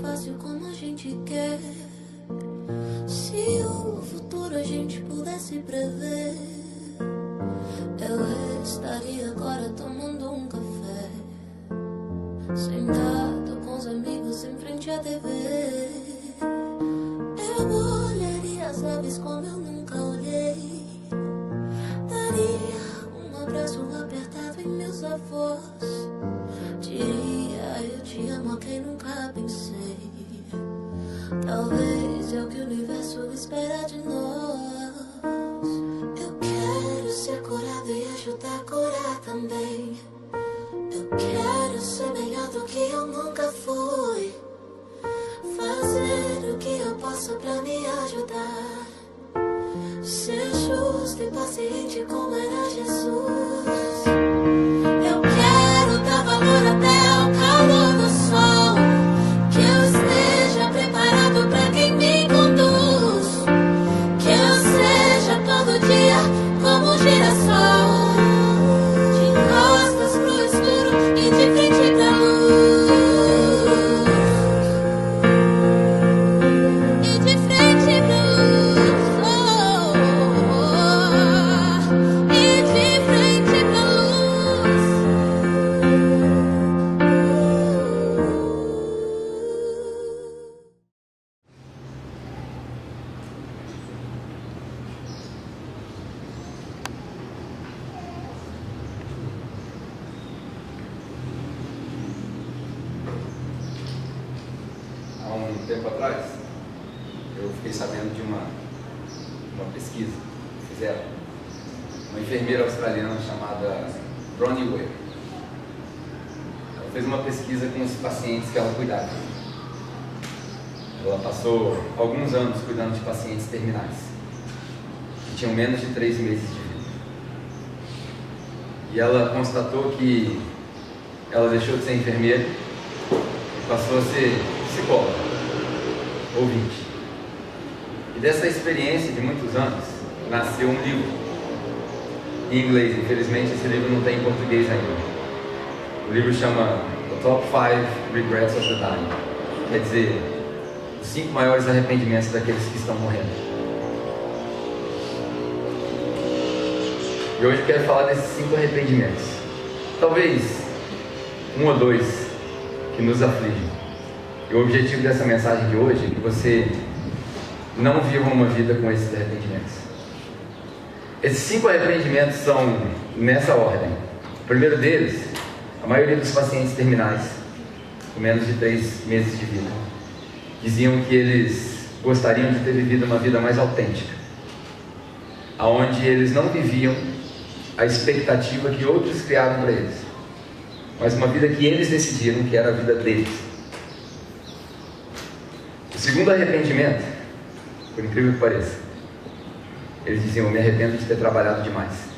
fácil como a gente quer, se o futuro a gente pudesse prever, eu estaria agora tomando um café, sentado com os amigos em frente à TV. Eu olharia as aves como eu espera pacientes que ela cuidava. Ela passou alguns anos cuidando de pacientes terminais, que tinham menos de três meses de vida. E ela constatou que ela deixou de ser enfermeira e passou a ser psicóloga, ouvinte. E dessa experiência de muitos anos, nasceu um livro. Em inglês, infelizmente, esse livro não tem em português ainda. O livro chama Top 5 Regrets of the Dying. Quer dizer, os cinco maiores arrependimentos daqueles que estão morrendo. E hoje eu quero falar desses cinco arrependimentos. Talvez um ou dois que nos afligem. E o objetivo dessa mensagem de hoje é que você não viva uma vida com esses arrependimentos. Esses cinco arrependimentos são nessa ordem. O primeiro deles, a maioria dos pacientes terminais, com menos de três meses de vida, diziam que eles gostariam de ter vivido uma vida mais autêntica, aonde eles não viviam a expectativa que outros criaram para eles, mas uma vida que eles decidiram que era a vida deles. O segundo arrependimento, por incrível que pareça, eles diziam: Eu me arrependo de ter trabalhado demais.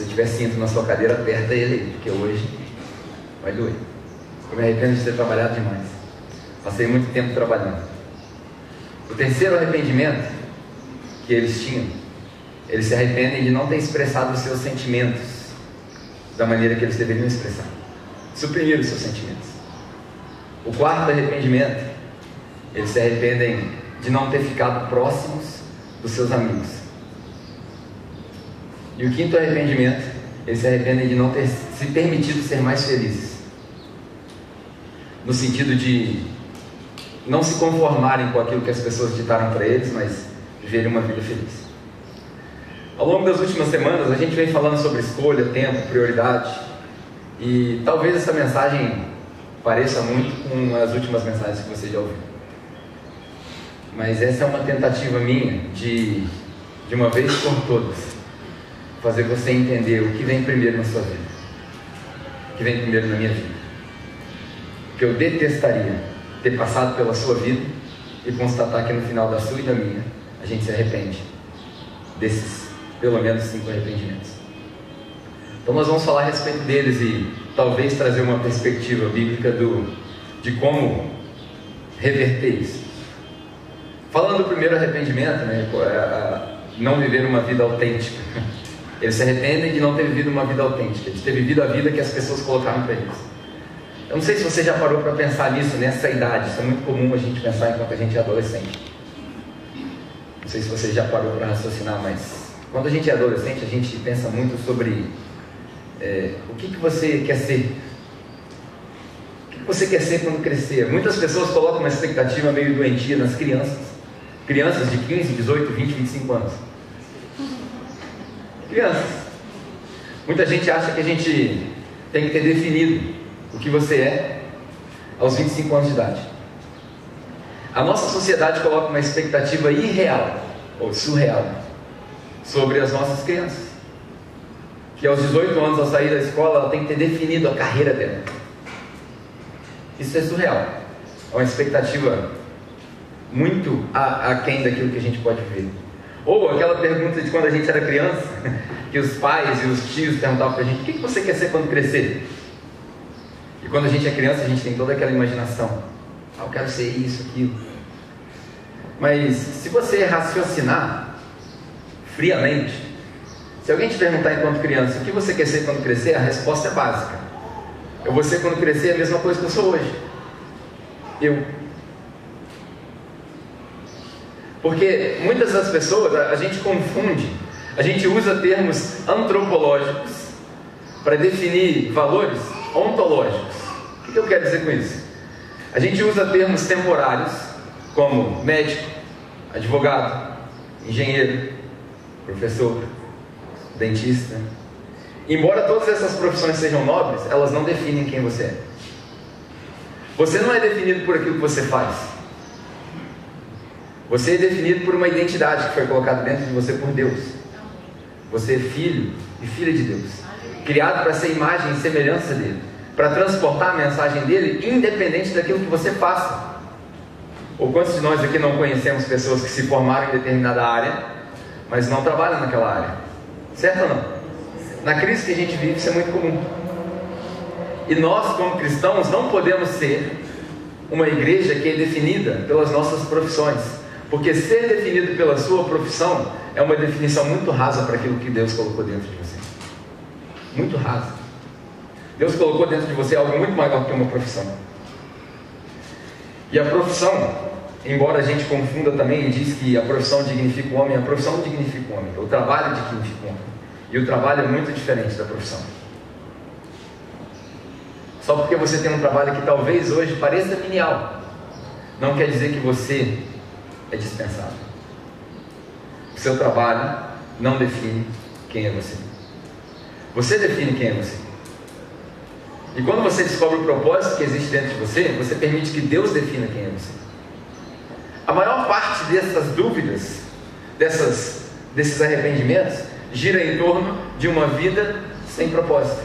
Se tiver cinto na sua cadeira, aperta ele aí, porque hoje vai doer. Eu me arrependo de ter trabalhado demais. Passei muito tempo trabalhando. O terceiro arrependimento que eles tinham, eles se arrependem de não ter expressado os seus sentimentos da maneira que eles deveriam expressar. Suprimir os seus sentimentos. O quarto arrependimento, eles se arrependem de não ter ficado próximos dos seus amigos. E o quinto arrependimento, eles se arrependem de não ter se permitido ser mais felizes. No sentido de não se conformarem com aquilo que as pessoas ditaram para eles, mas viverem uma vida feliz. Ao longo das últimas semanas, a gente vem falando sobre escolha, tempo, prioridade. E talvez essa mensagem pareça muito com as últimas mensagens que você já ouviu. Mas essa é uma tentativa minha de, de uma vez por todas, fazer você entender o que vem primeiro na sua vida, o que vem primeiro na minha vida. Porque eu detestaria ter passado pela sua vida e constatar que no final da sua e da minha, a gente se arrepende desses pelo menos cinco arrependimentos. Então nós vamos falar a respeito deles e talvez trazer uma perspectiva bíblica do, de como reverter isso. Falando do primeiro arrependimento, né, não viver uma vida autêntica. Eles se arrependem de não ter vivido uma vida autêntica, de ter vivido a vida que as pessoas colocaram para eles. Eu não sei se você já parou para pensar nisso nessa idade. Isso é muito comum a gente pensar enquanto a gente é adolescente. Não sei se você já parou para raciocinar, mas quando a gente é adolescente, a gente pensa muito sobre é, o que, que você quer ser. O que, que você quer ser quando crescer? Muitas pessoas colocam uma expectativa meio doentia nas crianças. Crianças de 15, 18, 20, 25 anos. Crianças. Muita gente acha que a gente tem que ter definido o que você é aos 25 anos de idade. A nossa sociedade coloca uma expectativa irreal ou surreal sobre as nossas crianças. Que aos 18 anos, ao sair da escola, ela tem que ter definido a carreira dela. Isso é surreal. É uma expectativa muito aquém daquilo que a gente pode ver. Ou aquela pergunta de quando a gente era criança, que os pais e os tios perguntavam para a gente: o que você quer ser quando crescer? E quando a gente é criança, a gente tem toda aquela imaginação. Ah, eu quero ser isso, aquilo. Mas se você raciocinar friamente, se alguém te perguntar enquanto criança o que você quer ser quando crescer, a resposta é básica. Eu vou ser quando crescer a mesma coisa que eu sou hoje. Eu. Porque muitas das pessoas, a gente confunde, a gente usa termos antropológicos para definir valores ontológicos. O que eu quero dizer com isso? A gente usa termos temporários, como médico, advogado, engenheiro, professor, dentista. Embora todas essas profissões sejam nobres, elas não definem quem você é. Você não é definido por aquilo que você faz. Você é definido por uma identidade que foi colocada dentro de você por Deus. Você é filho e filha de Deus criado para ser imagem e semelhança dele, para transportar a mensagem dele, independente daquilo que você faça. Ou quantos de nós aqui não conhecemos pessoas que se formaram em determinada área, mas não trabalham naquela área? Certo ou não? Na crise que a gente vive, isso é muito comum. E nós, como cristãos, não podemos ser uma igreja que é definida pelas nossas profissões, porque ser definido pela sua profissão é uma definição muito rasa para aquilo que Deus colocou dentro de você muito rasa. Deus colocou dentro de você algo muito maior que uma profissão. E a profissão, embora a gente confunda também e diz que a profissão dignifica o homem, a profissão dignifica o homem, o trabalho dignifica o homem. E o trabalho é muito diferente da profissão. Só porque você tem um trabalho que talvez hoje pareça menial, não quer dizer que você é dispensável. O seu trabalho não define quem é você. Você define quem é você. E quando você descobre o propósito que existe dentro de você, você permite que Deus defina quem é você. A maior parte dessas dúvidas, dessas, desses arrependimentos, gira em torno de uma vida sem propósito.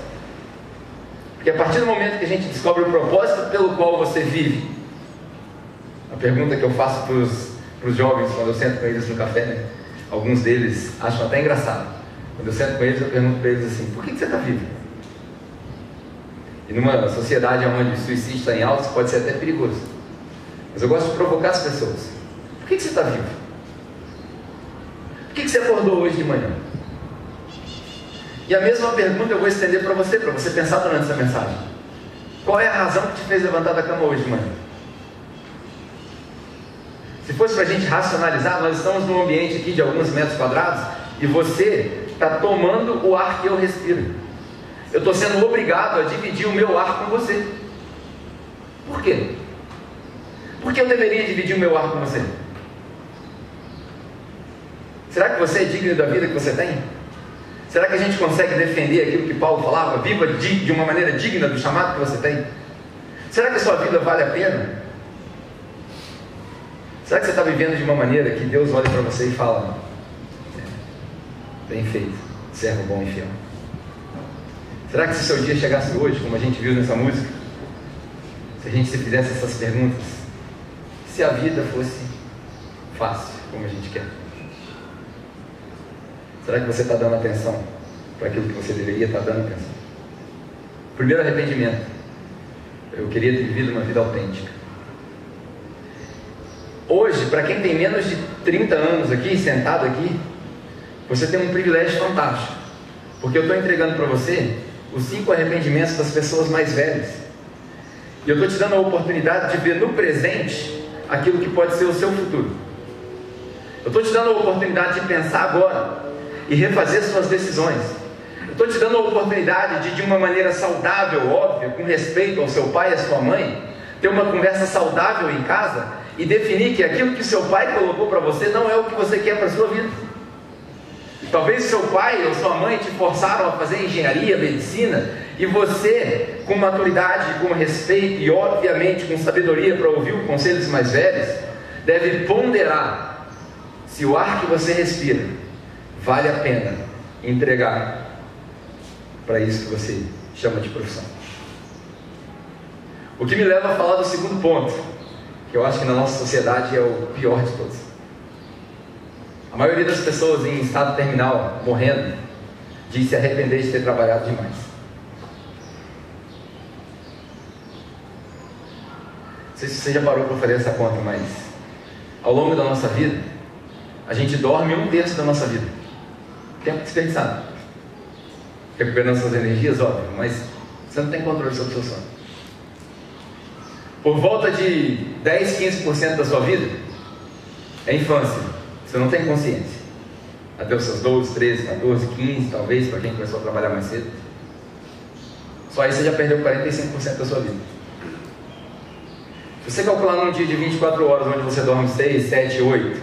Porque a partir do momento que a gente descobre o propósito pelo qual você vive, a pergunta que eu faço para os jovens quando eu sento com eles no café, né? alguns deles acham até engraçado. Quando eu sento com eles, eu pergunto para eles assim: por que, que você está vivo? E numa sociedade onde o suicídio está em alta, pode ser até perigoso. Mas eu gosto de provocar as pessoas. Por que, que você está vivo? Por que, que você acordou hoje de manhã? E a mesma pergunta eu vou estender para você, para você pensar durante essa mensagem. Qual é a razão que te fez levantar da cama hoje de manhã? Se fosse para a gente racionalizar, nós estamos num ambiente aqui de alguns metros quadrados e você está tomando o ar que eu respiro. Eu estou sendo obrigado a dividir o meu ar com você. Por quê? Porque eu deveria dividir o meu ar com você. Será que você é digno da vida que você tem? Será que a gente consegue defender aquilo que Paulo falava? Viva de uma maneira digna do chamado que você tem? Será que a sua vida vale a pena? Será que você está vivendo de uma maneira que Deus olha para você e fala: Bem feito, servo bom e fiel. Será que se o seu dia chegasse hoje, como a gente viu nessa música, se a gente se fizesse essas perguntas, se a vida fosse fácil, como a gente quer? Será que você está dando atenção para aquilo que você deveria estar tá dando atenção? Primeiro arrependimento. Eu queria ter vivido uma vida autêntica. Hoje, para quem tem menos de 30 anos aqui, sentado aqui, você tem um privilégio fantástico, porque eu estou entregando para você os cinco arrependimentos das pessoas mais velhas. E eu estou te dando a oportunidade de ver no presente aquilo que pode ser o seu futuro. Eu estou te dando a oportunidade de pensar agora e refazer suas decisões. Eu estou te dando a oportunidade de, de uma maneira saudável, óbvia, com respeito ao seu pai e à sua mãe, ter uma conversa saudável em casa e definir que aquilo que seu pai colocou para você não é o que você quer para a sua vida. Talvez seu pai ou sua mãe te forçaram a fazer engenharia, medicina, e você, com maturidade, com respeito e, obviamente, com sabedoria para ouvir o conselho dos mais velhos, deve ponderar se o ar que você respira vale a pena entregar para isso que você chama de profissão. O que me leva a falar do segundo ponto, que eu acho que na nossa sociedade é o pior de todos. A maioria das pessoas em estado terminal, morrendo, diz se arrepender de ter trabalhado demais. Não sei se você já parou para fazer essa conta, mas ao longo da nossa vida, a gente dorme um terço da nossa vida. Tempo desperdiçado. Recuperando suas energias, óbvio, mas você não tem controle sobre o seu sono. Por volta de 10, 15% da sua vida é infância. Você não tem consciência. Até os seus 12, 13, 14, 15, talvez, para quem começou a trabalhar mais cedo. Só aí você já perdeu 45% da sua vida. Se você calcular num dia de 24 horas, onde você dorme 6, 7, 8,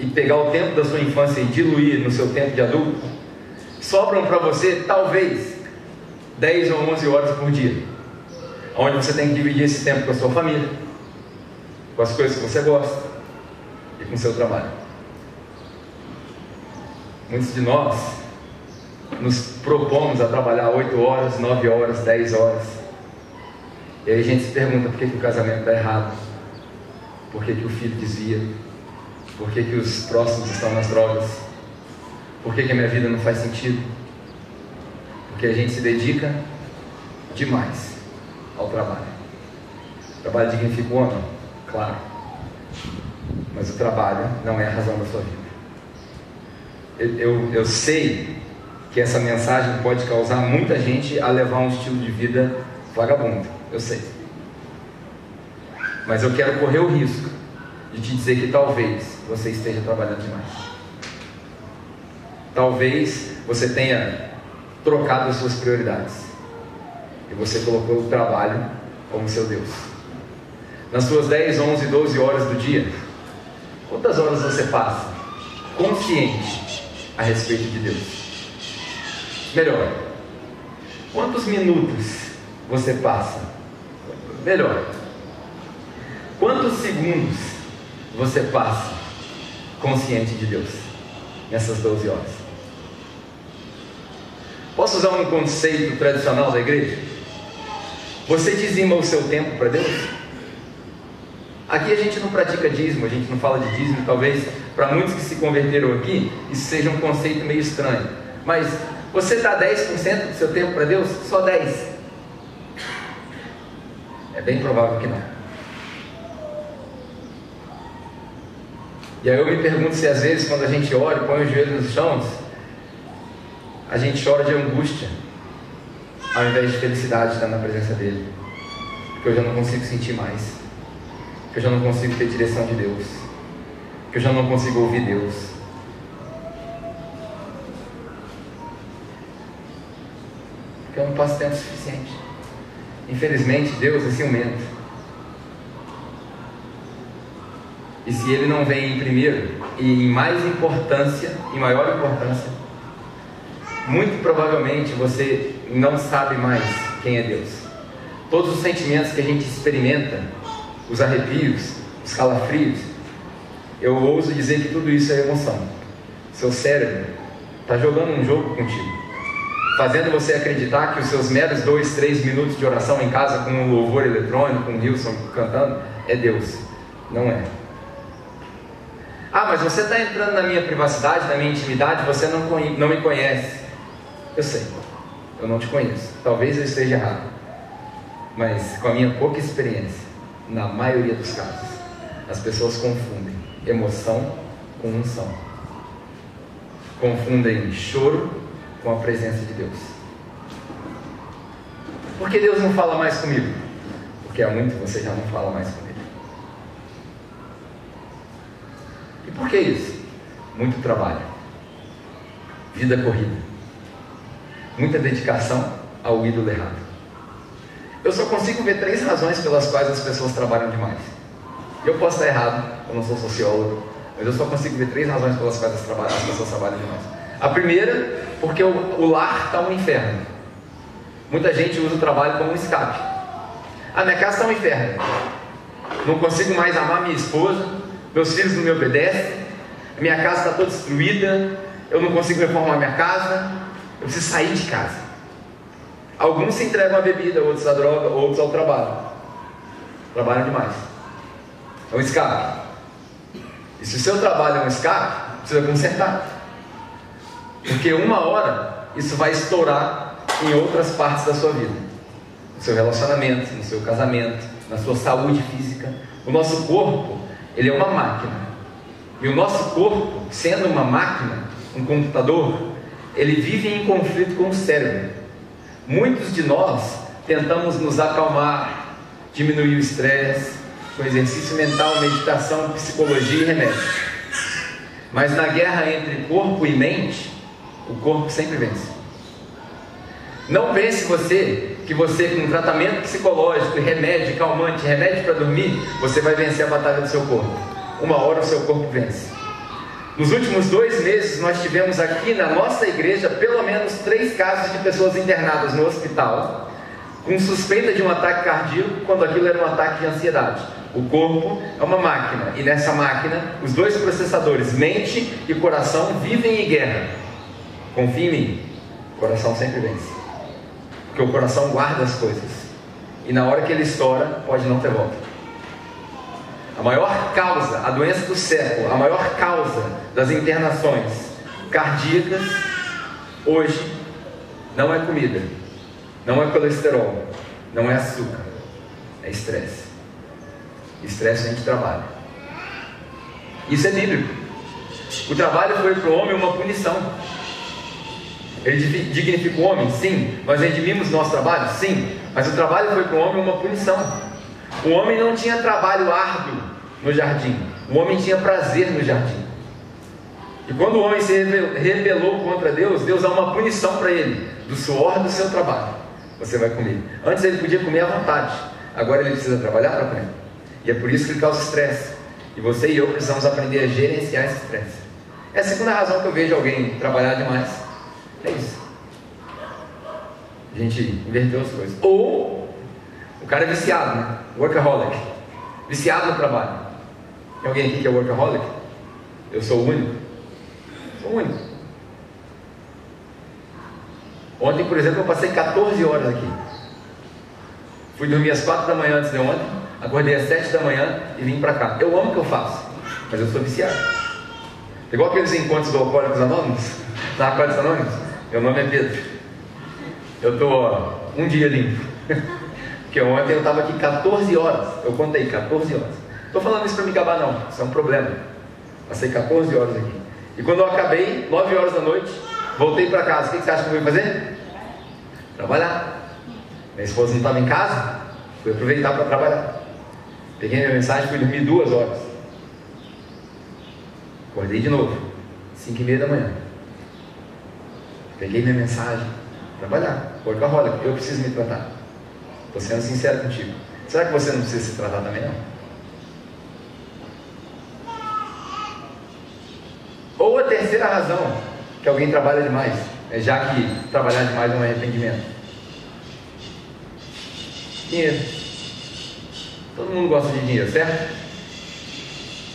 e pegar o tempo da sua infância e diluir no seu tempo de adulto, sobram para você, talvez, 10 ou 11 horas por dia. Onde você tem que dividir esse tempo com a sua família, com as coisas que você gosta e com o seu trabalho. Muitos de nós nos propomos a trabalhar 8 horas, 9 horas, 10 horas. E aí a gente se pergunta por que, que o casamento está errado, por que, que o filho desvia, por que, que os próximos estão nas drogas, por que, que a minha vida não faz sentido. Porque a gente se dedica demais ao trabalho. O trabalho dignifica o homem, claro. Mas o trabalho não é a razão da sua vida eu, eu sei que essa mensagem pode causar muita gente a levar um estilo de vida vagabundo, eu sei. Mas eu quero correr o risco de te dizer que talvez você esteja trabalhando demais. Talvez você tenha trocado as suas prioridades. E você colocou o trabalho como seu Deus. Nas suas 10, 11, 12 horas do dia, quantas horas você passa consciente a respeito de Deus. Melhor, quantos minutos você passa? Melhor, quantos segundos você passa consciente de Deus nessas 12 horas? Posso usar um conceito tradicional da igreja? Você dizima o seu tempo para Deus? Aqui a gente não pratica dízimo, a gente não fala de dízimo, talvez para muitos que se converteram aqui, isso seja um conceito meio estranho. Mas você dá 10% do seu tempo para Deus? Só 10%. É bem provável que não. E aí eu me pergunto se às vezes quando a gente ora põe os joelhos nos chãos, a gente chora de angústia, ao invés de felicidade de estar na presença dele. Porque eu já não consigo sentir mais. Porque eu já não consigo ter direção de Deus que eu já não consigo ouvir Deus. Porque eu não passo tempo suficiente. Infelizmente, Deus é ciumento. E se Ele não vem em primeiro e em mais importância, em maior importância, muito provavelmente você não sabe mais quem é Deus. Todos os sentimentos que a gente experimenta, os arrepios, os calafrios, eu ouso dizer que tudo isso é emoção. Seu cérebro está jogando um jogo contigo, fazendo você acreditar que os seus meros dois, três minutos de oração em casa com um louvor eletrônico, com Wilson cantando, é Deus. Não é. Ah, mas você está entrando na minha privacidade, na minha intimidade, você não, não me conhece. Eu sei, eu não te conheço. Talvez eu esteja errado. Mas com a minha pouca experiência, na maioria dos casos, as pessoas confundem emoção com unção. Confundem choro com a presença de Deus. Por que Deus não fala mais comigo? porque há muito você já não fala mais com ele. E por que isso? Muito trabalho, vida corrida, muita dedicação ao ídolo errado. Eu só consigo ver três razões pelas quais as pessoas trabalham demais. Eu posso estar errado, eu não sou sociólogo, mas eu só consigo ver três razões pelas quais as, pessoas trabalham demais. A primeira, porque o, lar está um inferno. Muita gente usa o trabalho como um escape. A minha casa está um inferno. Não consigo mais amar minha esposa, meus filhos não me obedecem, minha casa está toda destruída, eu não consigo reformar minha casa, eu preciso sair de casa. Alguns se entregam à bebida, outros à droga, outros ao trabalho. Trabalham demais. É um escape. E se o seu trabalho é um escape, precisa consertar. Porque uma hora isso vai estourar em outras partes da sua vida. No seu relacionamento, no seu casamento, na sua saúde física. O nosso corpo, ele é uma máquina. E o nosso corpo, sendo uma máquina, um computador, ele vive em conflito com o cérebro. Muitos de nós tentamos nos acalmar, diminuir o estresse, com exercício mental, meditação, psicologia e remédio. Mas na guerra entre corpo e mente, o corpo sempre vence. Não pense você que você com tratamento psicológico, remédio calmante, remédio para dormir, você vai vencer a batalha do seu corpo uma hora o seu corpo vence. Nos últimos dois meses, nós tivemos aqui na nossa igreja pelo menos três casos de pessoas internadas no hospital com suspeita de um ataque cardíaco, quando aquilo era um ataque de ansiedade. O corpo é uma máquina, e nessa máquina, os dois processadores, mente e coração, vivem em guerra. Confie em mim, o coração sempre vence. Porque o coração guarda as coisas, e na hora que ele estoura, pode não ter volta. A maior causa, a doença do século, a maior causa das internações cardíacas hoje não é comida, não é colesterol, não é açúcar, é estresse. Estresse a gente trabalha. Isso é bíblico. O trabalho foi para o homem uma punição. Ele dignifica o homem? Sim. Nós redimimos nosso trabalho? Sim. Mas o trabalho foi para o homem uma punição. O homem não tinha trabalho árduo no jardim. O homem tinha prazer no jardim. E quando o homem se rebelou contra Deus, Deus dá uma punição para ele, do suor do seu trabalho. Você vai comer. Antes ele podia comer à vontade, agora ele precisa trabalhar para comer. E é por isso que ele causa estresse. E você e eu precisamos aprender a gerenciar esse estresse. É a segunda razão que eu vejo alguém trabalhar demais. É isso. A gente inverteu as coisas. Ou o cara é viciado, né? Workaholic. Viciado no trabalho. Tem alguém aqui que é workaholic? Eu sou o único. Sou o único. Ontem, por exemplo, eu passei 14 horas aqui. Fui dormir às 4 da manhã antes de ontem, acordei às 7 da manhã e vim para cá. Eu amo o que eu faço, mas eu sou viciado. Igual aqueles encontros do Alcoólicos Anônimos, na Alcoólicos Anônimos, meu nome é Pedro. Eu estou um dia limpo. Porque ontem eu estava aqui 14 horas. Eu contei 14 horas. Estou falando isso para me gabar, não. Isso é um problema. Passei 14 horas aqui. E quando eu acabei, 9 horas da noite, voltei para casa. O que, você acha que eu fui fazer? Trabalhar. Minha esposa não estava em casa, fui aproveitar para trabalhar. Peguei minha mensagem, fui dormir duas horas. Acordei de novo, 5 e meia da manhã. Peguei minha mensagem, trabalhar, workaholic, eu preciso me tratar. Estou sendo sincero contigo. Será que você não precisa se tratar também não? Ou a terceira razão, que alguém trabalha demais, é já que trabalhar demais é um arrependimento. Dinheiro. Todo mundo gosta de dinheiro, certo?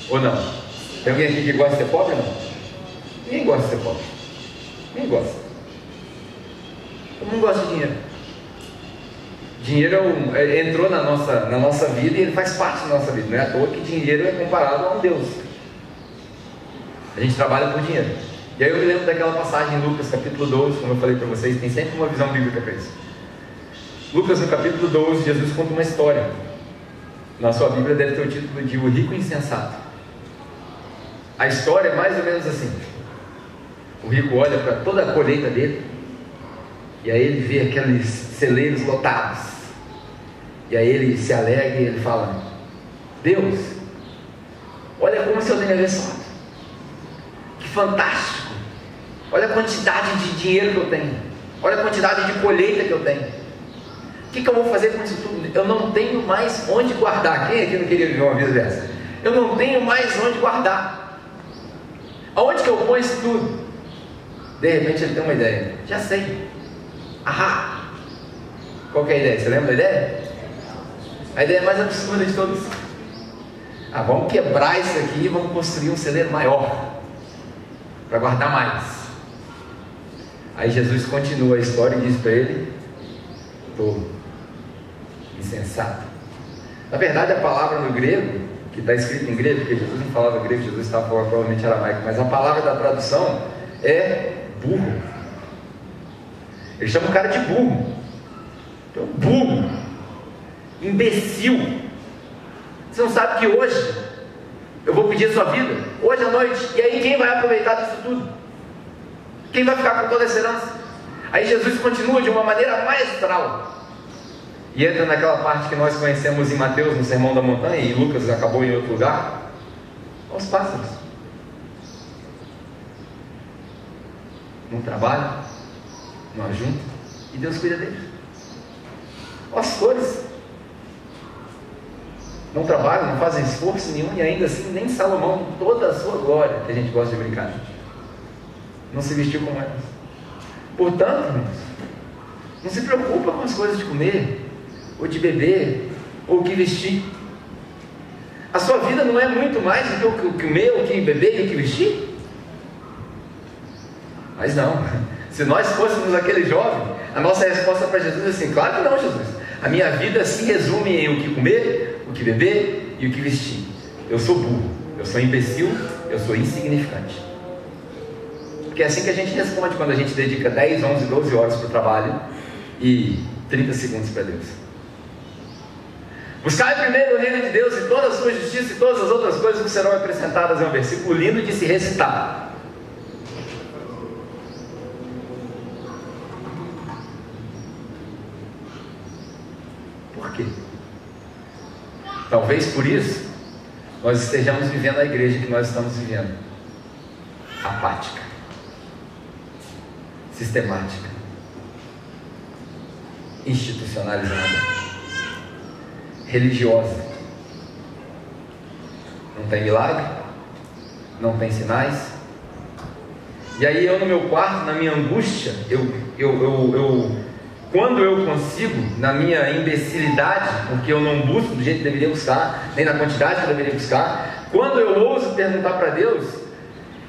Ou não? Tem alguém aqui que gosta de ser pobre ou não? Ninguém gosta de ser pobre. Ninguém gosta. Todo mundo gosta de dinheiro. Dinheiro é um, é, entrou na nossa, na nossa vida e ele faz parte da nossa vida. Não é à toa que dinheiro é comparado a um Deus. A gente trabalha por dinheiro. E aí eu me lembro daquela passagem em Lucas capítulo 12, como eu falei para vocês, tem sempre uma visão bíblica para isso. Lucas no capítulo 12, Jesus conta uma história. Na sua Bíblia deve ter o título de O Rico Insensato. A história é mais ou menos assim. O rico olha para toda a colheita dele, e aí ele vê aqueles celeiros lotados. E aí ele se alegra e ele fala: Deus, olha como o Senhor tem me abençoado. Que fantástico. Olha a quantidade de dinheiro que eu tenho. Olha a quantidade de colheita que eu tenho. O que, que eu vou fazer com isso tudo? Eu não tenho mais onde guardar. Quem aqui não queria viver uma vida dessa? Eu não tenho mais onde guardar. Aonde que eu ponho isso tudo? De repente ele tem uma ideia. Já sei. Ahá! Qual é a ideia? Você lembra da ideia? A ideia mais absurda de todas. Ah, vamos quebrar isso aqui e vamos construir um celeiro maior. Para guardar mais. Aí Jesus continua a história e diz para ele: tolo, insensato. Na verdade, a palavra no grego, que está escrita em grego, porque Jesus não falava grego, Jesus estava falando provavelmente aramaico, mas a palavra da tradução é burro. Ele chama o cara de burro. Então, burro, imbecil. Você não sabe que hoje eu vou pedir a sua vida, hoje à noite, e aí quem vai aproveitar disso tudo? Quem vai ficar com toda essa herança? Aí Jesus continua de uma maneira maestral. E entra naquela parte que nós conhecemos em Mateus, no Sermão da Montanha, e Lucas acabou em outro lugar. Os pássaros. Não trabalham, não ajuntam, e Deus cuida deles. As flores não trabalham, não fazem esforço nenhum, e ainda assim nem Salomão, toda a sua glória, que a gente gosta de brincar, não se vestiu como elas. Portanto, não se preocupa com as coisas de comer, ou de beber, ou que vestir. A sua vida não é muito mais do que o que comer, o que beber e o que vestir? Mas não. Se nós fôssemos aquele jovem, a nossa resposta para Jesus é assim: claro que não, Jesus. A minha vida se resume em o que comer, o que beber e o que vestir. Eu sou burro, eu sou imbecil, eu sou insignificante. Porque é assim que a gente responde quando a gente dedica 10, 11, 12 horas para o trabalho e 30 segundos para Deus. Buscai primeiro o reino de Deus e toda a sua justiça e todas as outras coisas que serão acrescentadas. É um versículo lindo de se recitar. Por quê? Talvez por isso nós estejamos vivendo a igreja que nós estamos vivendo. Apática. Sistemática. Institucionalizada religiosa. Não tem milagre, não tem sinais. E aí eu no meu quarto, na minha angústia, eu, eu, eu, eu quando eu consigo, na minha imbecilidade, porque eu não busco do jeito que deveria buscar, nem na quantidade que deveria buscar, quando eu ouso perguntar para Deus,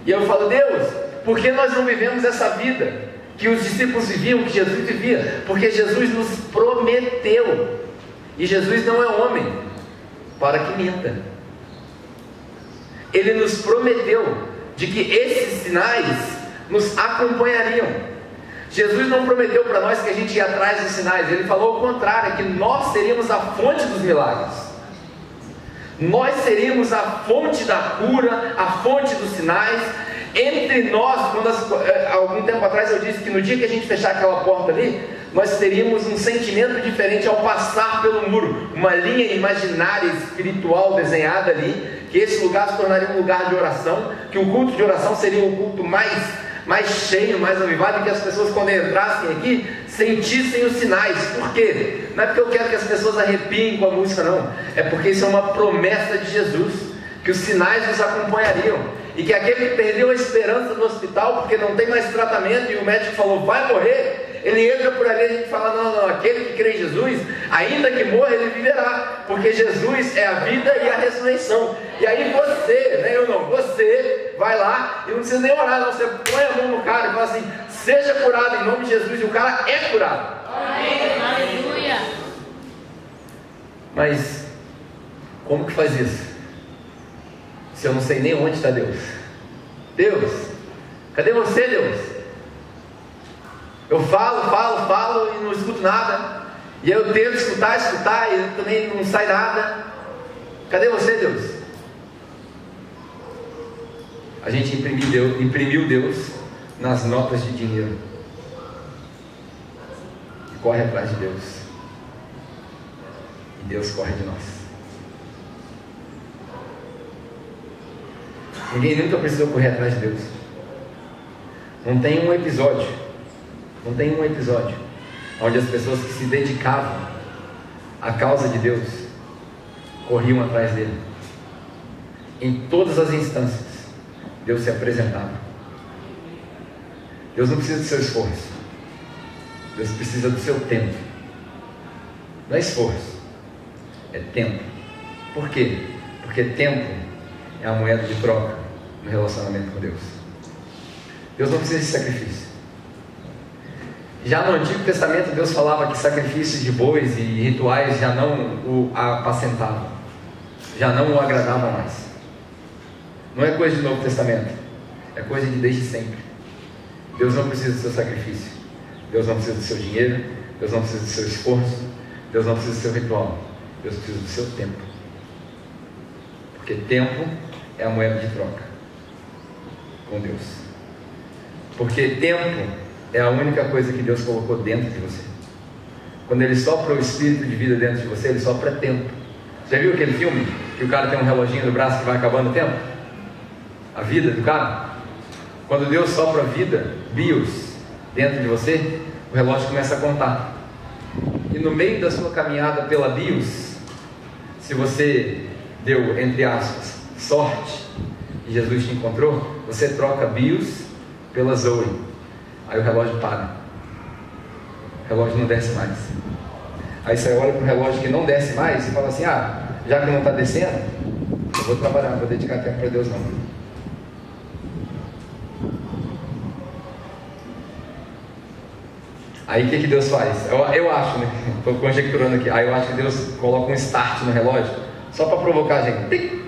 e eu falo, Deus, por que nós não vivemos essa vida que os discípulos viviam, que Jesus vivia? Porque Jesus nos prometeu e Jesus não é homem para que minta. Ele nos prometeu de que esses sinais nos acompanhariam. Jesus não prometeu para nós que a gente ia atrás dos sinais, ele falou o contrário, que nós seríamos a fonte dos milagres. Nós seríamos a fonte da cura, a fonte dos sinais. Entre nós, quando eh, algum tempo atrás eu disse que no dia que a gente fechar aquela porta ali, nós teríamos um sentimento diferente ao passar pelo muro, uma linha imaginária espiritual desenhada ali, que esse lugar se tornaria um lugar de oração, que o culto de oração seria um culto mais mais cheio, mais avivado, e que as pessoas quando entrassem aqui sentissem os sinais. Por quê? Não é porque eu quero que as pessoas arrepiem com a música, não. É porque isso é uma promessa de Jesus, que os sinais nos acompanhariam. E que aquele que perdeu a esperança no hospital porque não tem mais tratamento e o médico falou vai morrer, ele entra por ali e a gente fala: não, não, aquele que crê em Jesus, ainda que morra, ele viverá, porque Jesus é a vida e a ressurreição. E aí você, né, eu não, você vai lá e não precisa nem orar, não, você põe a mão no cara e fala assim: seja curado em nome de Jesus, e o cara é curado. Amém. Aleluia. Mas, como que faz isso? Se eu não sei nem onde está Deus. Deus, cadê você, Deus? Eu falo, falo, falo e não escuto nada. E eu tento escutar, escutar e também não sai nada. Cadê você, Deus? A gente imprimiu Deus, nas notas de dinheiro. E corre atrás de Deus. Deus corre de nós. Ninguém nunca precisou correr atrás de Deus. Não tem um episódio, não tem um episódio onde as pessoas que se dedicavam à causa de Deus corriam atrás dele. Em todas as instâncias, Deus se apresentava. Deus não precisa do seu esforço. Deus precisa do seu tempo. Não é esforço, é tempo. Por quê? Porque tempo é a moeda de troca no relacionamento com Deus. Deus não precisa de sacrifício. Já no Antigo Testamento, Deus falava que sacrifícios de bois e rituais já não o apacentavam, já não o agradavam mais. Não é coisa de Novo Testamento, é coisa de desde sempre. Deus não precisa do seu sacrifício, Deus não precisa do seu dinheiro, Deus não precisa do seu esforço, Deus não precisa do seu ritual, Deus precisa do seu tempo. Porque tempo é a moeda de troca com Deus. Porque tempo é a única coisa que Deus colocou dentro de você. Quando Ele sopra o espírito de vida dentro de você, Ele sopra tempo. Já viu aquele filme que o cara tem um reloginho no braço que vai acabando o tempo? A vida do cara? Quando Deus sopra a vida, bios, dentro de você, o relógio começa a contar. E no meio da sua caminhada pela bios, se você deu, entre aspas, sorte e Jesus te encontrou, você troca bios pela Zoe. Aí o relógio para. O relógio não desce mais. Aí você olha para o relógio que não desce mais e fala assim: ah, já que não está descendo, eu vou trabalhar, não vou dedicar tempo para Deus não. Aí o que, que Deus faz? Eu, eu acho, né? Estou conjecturando aqui. Aí eu acho que Deus coloca um start no relógio só para provocar a gente.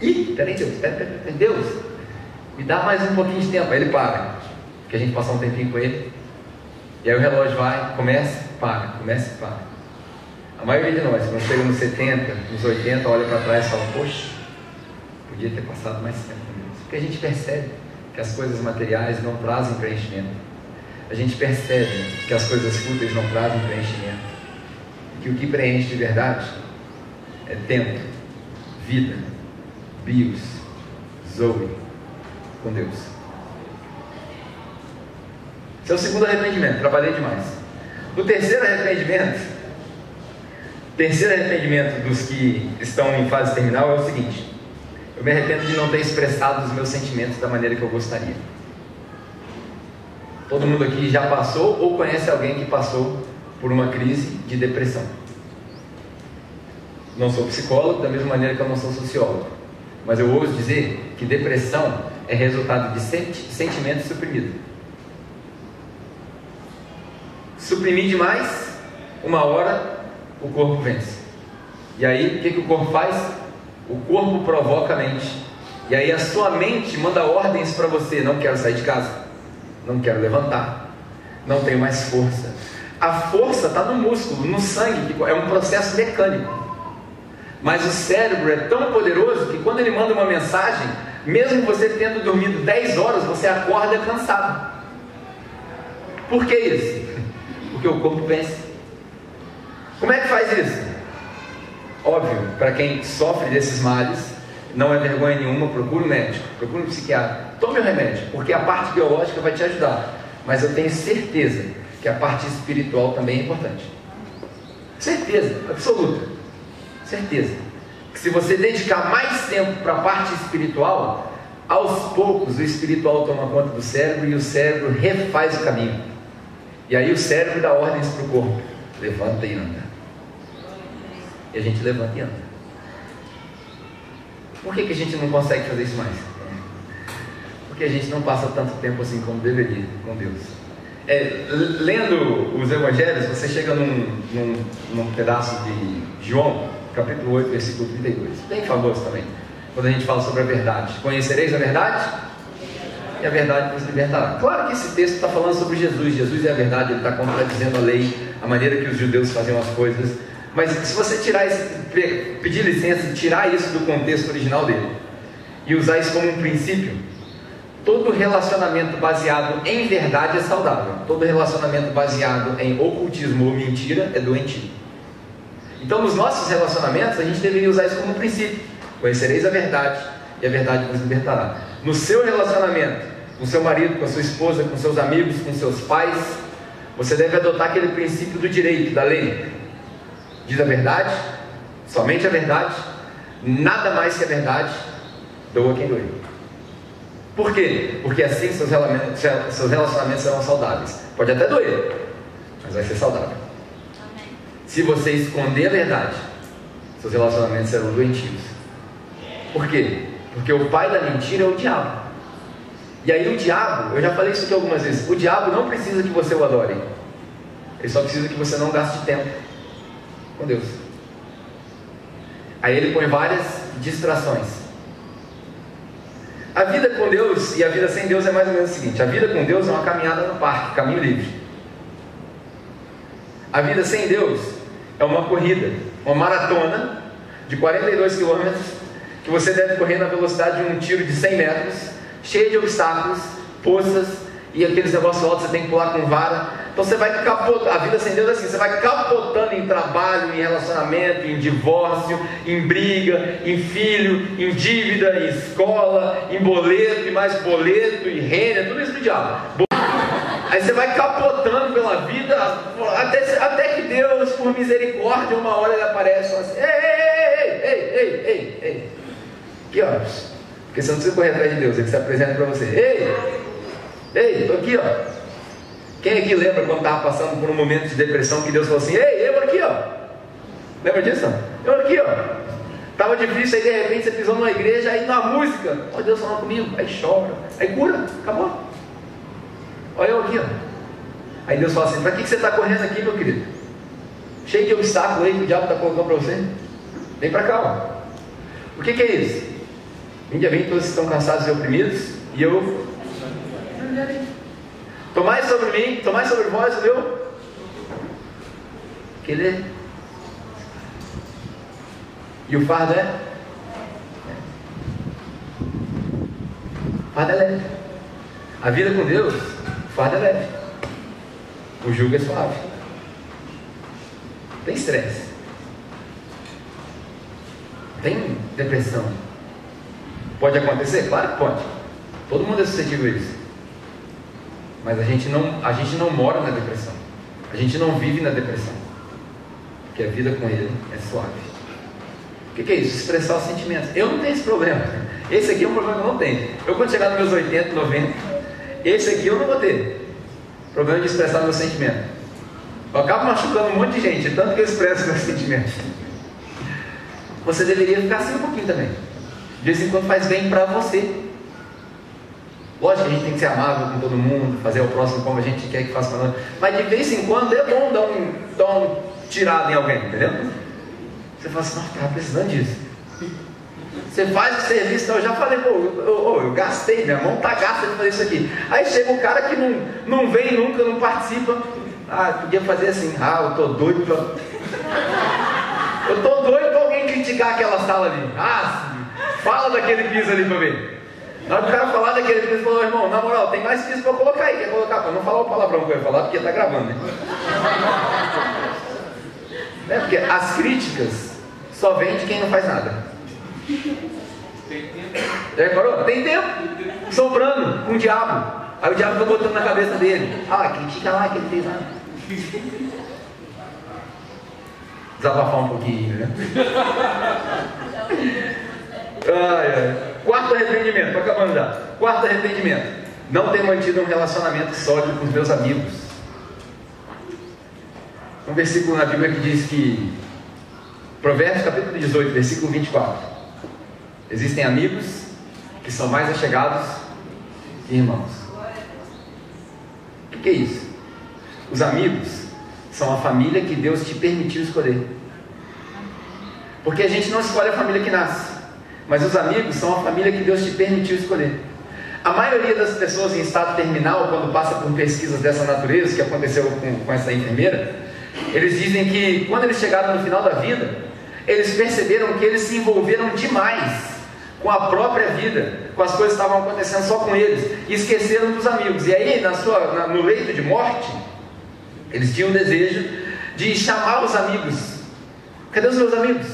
Ih, peraí, Deus, peraí, peraí, Deus, me dá mais um pouquinho de tempo. Aí ele para, que a gente passar um tempinho com ele. E aí o relógio vai, começa, para, começa e para. A maioria de nós, quando chega nos 70, nos 80, olha para trás e fala, poxa, podia ter passado mais tempo com. Porque a gente percebe que as coisas materiais não trazem preenchimento. A gente percebe que as coisas fúteis não trazem preenchimento. E que o que preenche de verdade é tempo, vida, bios, zoe, com Deus. Esse é o segundo arrependimento, trabalhei demais. O terceiro arrependimento, terceiro arrependimento dos que estão em fase terminal é o seguinte: eu me arrependo de não ter expressado os meus sentimentos da maneira que eu gostaria. Todo mundo aqui já passou ou conhece alguém que passou por uma crise de depressão. Não sou psicólogo, da mesma maneira que eu não sou sociólogo. Mas eu ouso dizer que depressão é resultado de sentimento suprimido. Suprimir demais, uma hora o corpo vence. E aí, o que, que o corpo faz? O corpo provoca a mente. E aí a sua mente manda ordens para você: não quero sair de casa, não quero levantar, não tenho mais força. A força está no músculo, no sangue, que é um processo mecânico. Mas o cérebro é tão poderoso que quando ele manda uma mensagem, mesmo você tendo dormido 10 horas, você acorda cansado. Por que isso? Porque o corpo vence. Como é que faz isso? Óbvio, para quem sofre desses males, não é vergonha nenhuma, procure um médico, procure um psiquiatra, tome o remédio, porque a parte biológica vai te ajudar. Mas eu tenho certeza que a parte espiritual também é importante. Certeza, absoluta. Certeza. Que se você dedicar mais tempo para a parte espiritual, aos poucos o espiritual toma conta do cérebro e o cérebro refaz o caminho. E aí o cérebro dá ordens para o corpo: levanta e anda. E a gente levanta e anda. Por que, que a gente não consegue fazer isso mais? Porque a gente não passa tanto tempo assim como deveria com Deus. É, lendo os evangelhos, você chega num, num, num pedaço de João, capítulo 8, versículo 32. Bem famoso também. Quando a gente fala sobre a verdade. Conhecereis a verdade? E a verdade vos libertará. Claro que esse texto está falando sobre Jesus. Jesus é a verdade, ele está contradizendo a lei, a maneira que os judeus faziam as coisas. Mas se você tirar esse, pedir licença, tirar isso do contexto original dele e usar isso como um princípio, todo relacionamento baseado em verdade é saudável. Todo relacionamento baseado em ocultismo ou mentira é doentio. Então, nos nossos relacionamentos, a gente deveria usar isso como princípio: conhecereis a verdade e a verdade vos libertará. No seu relacionamento, com seu marido, com a sua esposa, com seus amigos, com seus pais, você deve adotar aquele princípio do direito, da lei. Diz a verdade, somente a verdade, nada mais que a verdade, doa quem doer. Por quê? Porque assim seus relacionamentos, seus relacionamentos serão saudáveis. Pode até doer, mas vai ser saudável. Se você esconder a verdade, seus relacionamentos serão doentios. Por quê? Porque o pai da mentira é o diabo. E aí o diabo, eu já falei isso aqui algumas vezes, o diabo não precisa que você o adore. Ele só precisa que você não gaste tempo com Deus. Aí ele põe várias distrações. A vida com Deus e a vida sem Deus é mais ou menos o seguinte: a vida com Deus é uma caminhada no parque, caminho livre. A vida sem Deus é uma corrida, uma maratona de 42 quilômetros que você deve correr na velocidade de um tiro de 100 metros, cheio de obstáculos, poças e aqueles negócios altos você tem que pular com vara. Então você vai capotando, a vida sem Deus é assim, você vai capotando em trabalho, em relacionamento, em divórcio, em briga, em filho, em dívida, em escola, em boleto, e mais boleto, e renda, tudo isso do diabo. Aí você vai capotando pela vida, até, até que Deus, por misericórdia, uma hora ele aparece assim, ei, ei, ei, ei, ei, ei, ei. Que horas? Porque você não precisa correr atrás de Deus, ele se apresenta para você. Ei, ei, estou aqui, ó. Quem aqui lembra quando estava passando por um momento de depressão que Deus falou assim: Ei, eu aqui, ó. Lembra disso? Eu aqui, ó. Estava difícil, aí de repente você pisou numa igreja, aí na música, ó Deus falando comigo, aí chora, aí cura, acabou. Olha eu aqui, ó. Aí Deus fala assim: Para que, que você está correndo aqui, meu querido? Cheio de obstáculo aí que o diabo está colocando para você. Vem para cá, ó. O que, que é isso? Vinde a mim, todos estão cansados e oprimidos, e eu. Tomai sobre mim, tomai sobre vós o meu. Que ele. E o fardo é? O fardo é leve. A vida com Deus, o fardo é leve. O jugo é suave. Tem estresse. Tem depressão. Pode acontecer? Claro que pode. Todo mundo é suscetível a isso. Mas a gente não, a gente não mora na depressão. A gente não vive na depressão. Porque a vida com ele é suave. O que, que, é isso? Expressar os sentimentos. Eu não tenho esse problema. Esse aqui é um problema que eu não tenho. Eu quando chegar nos meus 80, 90, esse aqui eu não vou ter. Problema de expressar meus sentimentos. Eu acabo machucando um monte de gente, tanto que eu expresso meus sentimentos. Você deveria ficar assim um pouquinho também. De vez em quando faz bem para você. Lógico que a gente tem que ser amável com todo mundo, fazer o próximo como a gente quer que faça para nós. Mas de vez em quando é bom dar um, dar um tirado em alguém, entendeu? Você fala assim, nossa, precisando disso. Você faz o serviço, então eu já falei, pô, eu, eu, eu, gastei, minha mão tá gasta de fazer isso aqui. Aí chega um cara que não, não vem nunca, não participa. Ah, podia fazer assim, ah, eu tô doido pra. Eu tô doido pra alguém criticar aquela sala ali. Ah, fala daquele piso ali pra ver. Na hora que o cara falar daquele piso, ele falou, irmão, na moral, tem mais piso pra colocar aí. Quer colocar? Pra não falar o palavrão que eu ia falar, porque tá gravando, né? É porque as críticas só vêm de quem não faz nada. Tem tempo. Já reparou? Tem tempo. Sobrando com o diabo. Aí o diabo fica botando na cabeça dele. Ah, critica lá que ele fez lá. Desabafar um pouquinho, né? Ai, ai. Quarto arrependimento, estou acabando já. Quarto arrependimento. Não ter mantido um relacionamento sólido com os meus amigos. Um versículo na Bíblia que diz que, Provérbios capítulo 18, versículo 24: Existem amigos que são mais achegados que irmãos. O que é isso? Os amigos são a família que Deus te permitiu escolher. Porque a gente não escolhe a família que nasce. Mas os amigos são a família que Deus te permitiu escolher. A maioria das pessoas em estado terminal, quando passa por pesquisas dessa natureza, que aconteceu com, com essa enfermeira, eles dizem que quando eles chegaram no final da vida, eles perceberam que eles se envolveram demais com a própria vida, com as coisas que estavam acontecendo só com eles, e esqueceram dos amigos. E aí, na sua, na, no leito de morte, eles tinham o desejo de chamar os amigos Cadê os meus amigos?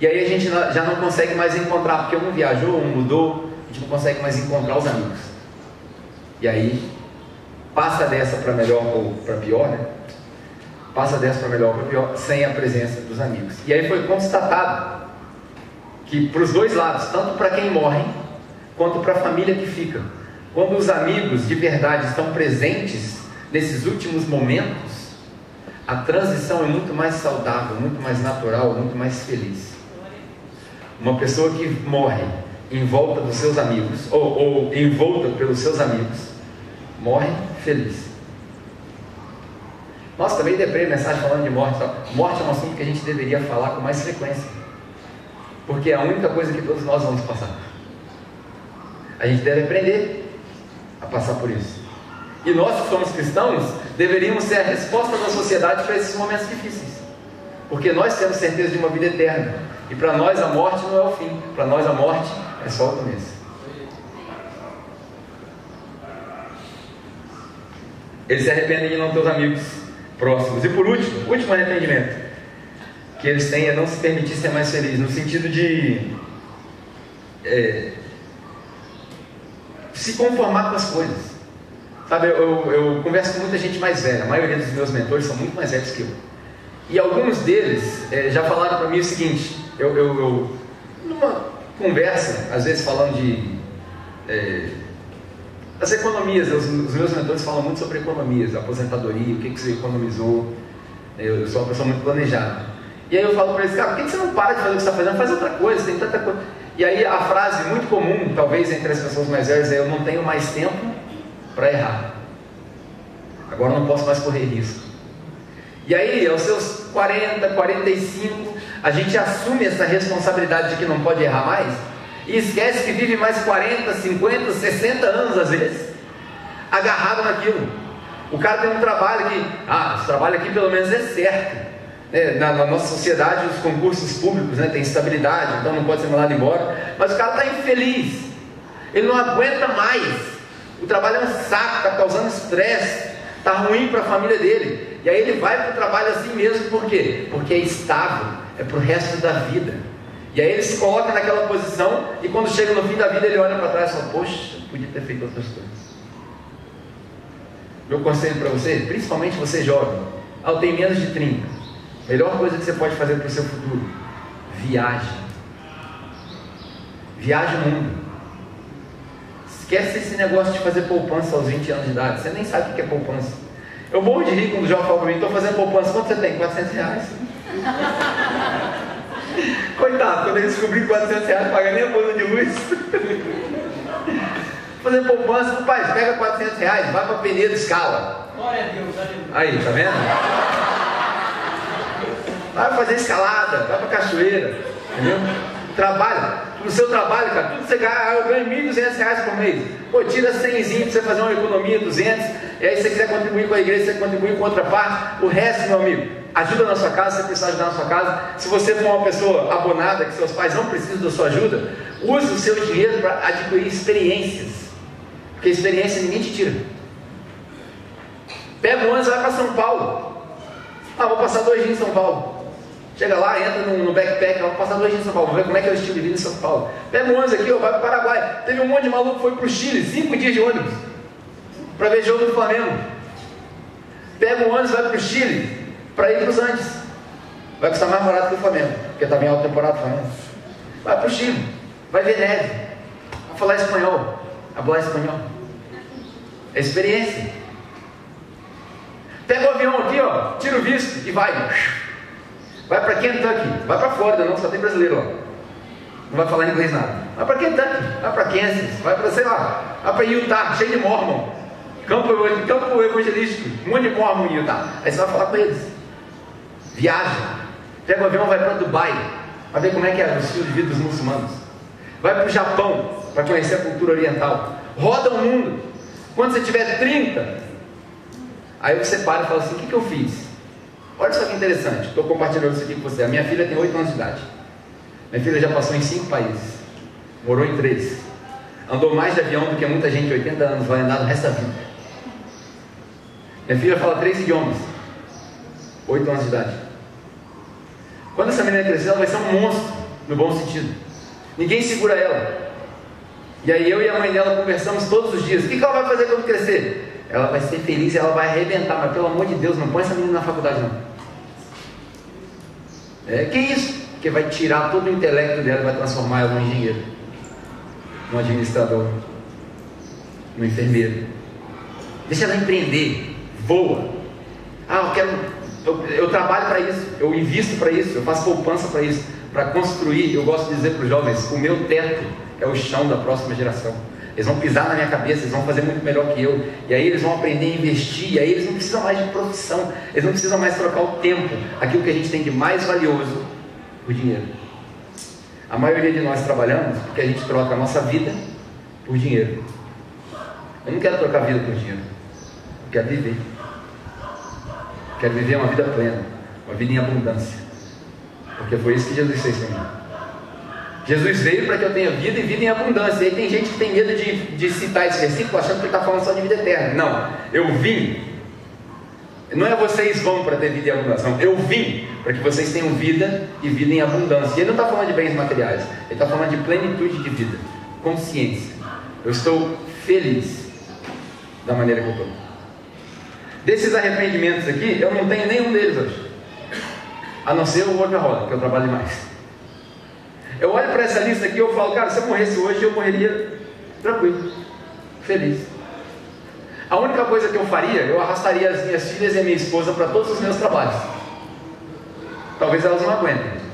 E aí a gente já não consegue mais encontrar, porque um viajou, um mudou, a gente não consegue mais encontrar os amigos. E aí passa dessa para melhor ou para pior, né? Passa dessa para melhor ou para pior, sem a presença dos amigos. E aí foi constatado que para os dois lados, tanto para quem morre, quanto para a família que fica, quando os amigos de verdade estão presentes nesses últimos momentos, a transição é muito mais saudável, muito mais natural, muito mais feliz. Uma pessoa que morre em volta dos seus amigos, ou, ou envolta pelos seus amigos, morre feliz. Nossa, também deprei mensagem falando de morte. Morte é um assunto que a gente deveria falar com mais frequência. Porque é a única coisa que todos nós vamos passar. A gente deve aprender a passar por isso. E nós que somos cristãos, deveríamos ser a resposta da sociedade para esses momentos difíceis. Porque nós temos certeza de uma vida eterna. E para nós a morte não é o fim. Para nós a morte é só o começo. Eles se arrependem de não ter os amigos próximos. E por último, último arrependimento que eles têm é não se permitir ser mais feliz, no sentido de é, se conformar com as coisas. Sabe, eu, eu, eu, converso com muita gente mais velha, a maioria dos meus mentores são muito mais velhos que eu. E alguns deles é, já falaram para mim o seguinte: eu, eu, eu, numa conversa, às vezes falando de. É, as economias, os, os, meus mentores falam muito sobre economias, aposentadoria, o que, que você economizou. Eu, sou uma pessoa muito planejada. E aí eu falo para eles, cara, por que, que você não para de fazer o que você está fazendo? Faz outra coisa, tem tanta coisa. E aí a frase muito comum, talvez entre as pessoas mais velhas, é: eu não tenho mais tempo para errar. Agora não posso mais correr risco. E aí, aos seus 40, 45, a gente assume essa responsabilidade de que não pode errar mais e esquece que vive mais 40, 50, 60 anos às vezes, agarrado naquilo. O cara tem um trabalho que, ah, esse trabalho aqui pelo menos é certo. É, na, na, nossa sociedade, os concursos públicos né, têm estabilidade, então não pode ser mandado embora. Mas o cara está infeliz, ele não aguenta mais o trabalho é um saco, está causando estresse, está ruim para a família dele. E aí ele vai para o trabalho assim mesmo, por quê? Porque é estável, é para o resto da vida. E aí ele se coloca naquela posição e quando chega no fim da vida ele olha para trás e fala, poxa, podia ter feito outras coisas. Meu conselho para você, principalmente você jovem, ao tem menos de 30, melhor coisa que você pode fazer para o seu futuro, viaje. Viaje o mundo. Esquece esse negócio de fazer poupança aos 20 anos de idade. Você nem sabe o que é poupança. Eu morro de rir quando o João fala para mim, estou fazendo poupança. Quanto você tem? 400 reais. Coitado, quando ele descobrir 400 reais, paga nem a conta de luz. Fazer poupança, pai, pega 400 reais, vai para Penedo Escala. Glória a Deus, Aí, tá vendo? Vai fazer escalada, vai para cachoeira, entendeu? Trabalha no seu trabalho, cara, tudo você ganha, eu ganho 1.200 reais por mês. Pô, tira 100 para você fazer uma economia, 200, e aí você quiser contribuir com a igreja, você contribui com outra parte. O resto, meu amigo, ajuda na sua casa, você precisar ajudar na sua casa. Se você for uma pessoa abonada, que seus pais não precisam da sua ajuda, use o seu dinheiro para adquirir experiências. Porque experiência ninguém te tira. Pega um ônibus e vai para São Paulo. Ah, vou passar dois dias em São Paulo. Chega lá, entra no, no backpack, vamos passar dois dias em São Paulo, vamos ver como é que é o estilo de vida em São Paulo. Pega um ônibus aqui, ó, vai para o Paraguai. Teve um monte de maluco que foi para o Chile, cinco dias de ônibus, para ver jogo do Flamengo. Pega um ônibus vai para o Chile, para ir para os Andes. Vai custar mais barato que o Flamengo, porque está em alta temporada do Flamengo. Vai para o Chile, vai ver neve, vai falar espanhol, falar espanhol. É experiência. Pega o avião aqui, ó, tira o visto e vai. Vai para Kentucky, vai para Flórida, não, só tem brasileiro lá. Não vai falar inglês nada. Vai para Kentucky, vai para Kansas, vai para, sei lá, vai para Utah, cheio de mormon. Campo, campo evangelístico, um monte de mormon em Utah. Aí você vai falar com eles. Viaja. Pega o avião, vai para Dubai, vai ver como é que é o estilo de vida dos muçulmanos. Vai para o Japão, para conhecer a cultura oriental. Roda o mundo. Quando você tiver 30, aí você para e fala assim: o que, que eu fiz? Olha só que interessante, estou compartilhando isso aqui com você. A minha filha tem 8 anos de idade. Minha filha já passou em 5 países, morou em 3, andou mais de avião do que muita gente de 80 anos vai andar no resto da vida. Minha filha fala três idiomas, 8 anos de idade. Quando essa menina crescer, ela vai ser um monstro, no bom sentido. Ninguém segura ela. E aí eu e a mãe dela conversamos todos os dias. O que ela vai fazer quando crescer? Ela vai ser feliz ela vai arrebentar, mas pelo amor de Deus, não põe essa menina na faculdade não. É, que isso? Porque vai tirar todo o intelecto dela e vai transformar ela num engenheiro, num administrador, num enfermeiro. Deixa ela empreender, voa. Ah, eu quero, eu, eu trabalho para isso, eu invisto para isso, eu faço poupança para isso, para construir. Eu gosto de dizer para os jovens: o meu teto é o chão da próxima geração. Eles vão pisar na minha cabeça, eles vão fazer muito melhor que eu. E aí eles vão aprender a investir. E aí eles não precisam mais de profissão. Eles não precisam mais trocar o tempo, aquilo que a gente tem de mais valioso, por dinheiro. A maioria de nós trabalhamos porque a gente troca a nossa vida por dinheiro. Eu não quero trocar a vida por dinheiro. Eu quero viver. Eu quero viver uma vida plena, uma vida em abundância. Porque foi isso que Jesus fez para mim. Jesus veio para que eu tenha vida e vida em abundância. E aí tem gente que tem medo de, de citar esse versículo achando que ele está falando só de vida eterna. Não, eu vim. Não é vocês vão para ter vida em abundância. Não, eu vim para que vocês tenham vida e vida em abundância. E ele não está falando de bens materiais. Ele está falando de plenitude de vida, consciência. Eu estou feliz da maneira que eu estou. Desses arrependimentos aqui, eu não tenho nenhum deles hoje. A não ser o workaholic, que eu trabalho demais. Eu olho para essa lista aqui e eu falo, cara, se eu morresse hoje, eu morreria tranquilo, feliz. A única coisa que eu faria, eu arrastaria as minhas filhas e a minha esposa para todos os meus trabalhos. Talvez elas não aguentem.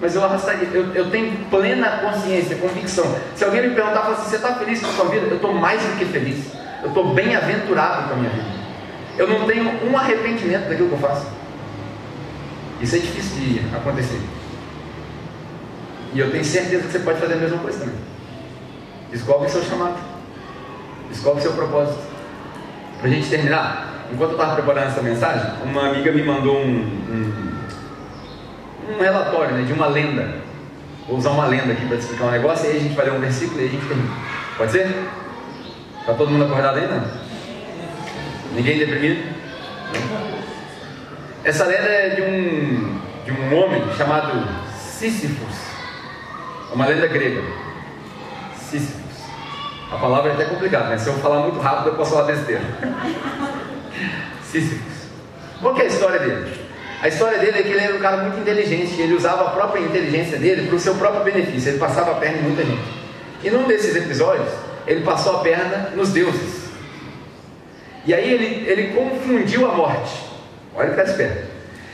Mas eu arrastaria, eu, eu tenho plena consciência, convicção. Se alguém me perguntar, assim, você está feliz com a sua vida? Eu estou mais do que feliz. Eu estou bem aventurado com a minha vida. Eu não tenho um arrependimento daquilo que eu faço. Isso é difícil de acontecer. E eu tenho certeza que você pode fazer a mesma coisa também. Descobre seu chamado. Descobre seu propósito. Para a gente terminar, enquanto eu estava preparando essa mensagem, uma amiga me mandou um, um, um relatório né, de uma lenda. Vou usar uma lenda aqui para explicar um negócio, e aí a gente vai ler um versículo e a gente termina. Pode ser? Está todo mundo acordado ainda? Ninguém deprimido? Essa lenda é de um, de um homem chamado Sísifos. É uma lenda grega. Sísifos. A palavra é até complicada, né? Se eu falar muito rápido, eu posso falar besteira. Sísifos. Qual que é a história dele? A história dele é que ele era um cara muito inteligente, ele usava a própria inteligência dele para o seu próprio benefício, ele passava a perna em muita gente. E num desses episódios, ele passou a perna nos deuses. E aí ele, ele confundiu a morte. Olha que está esperto.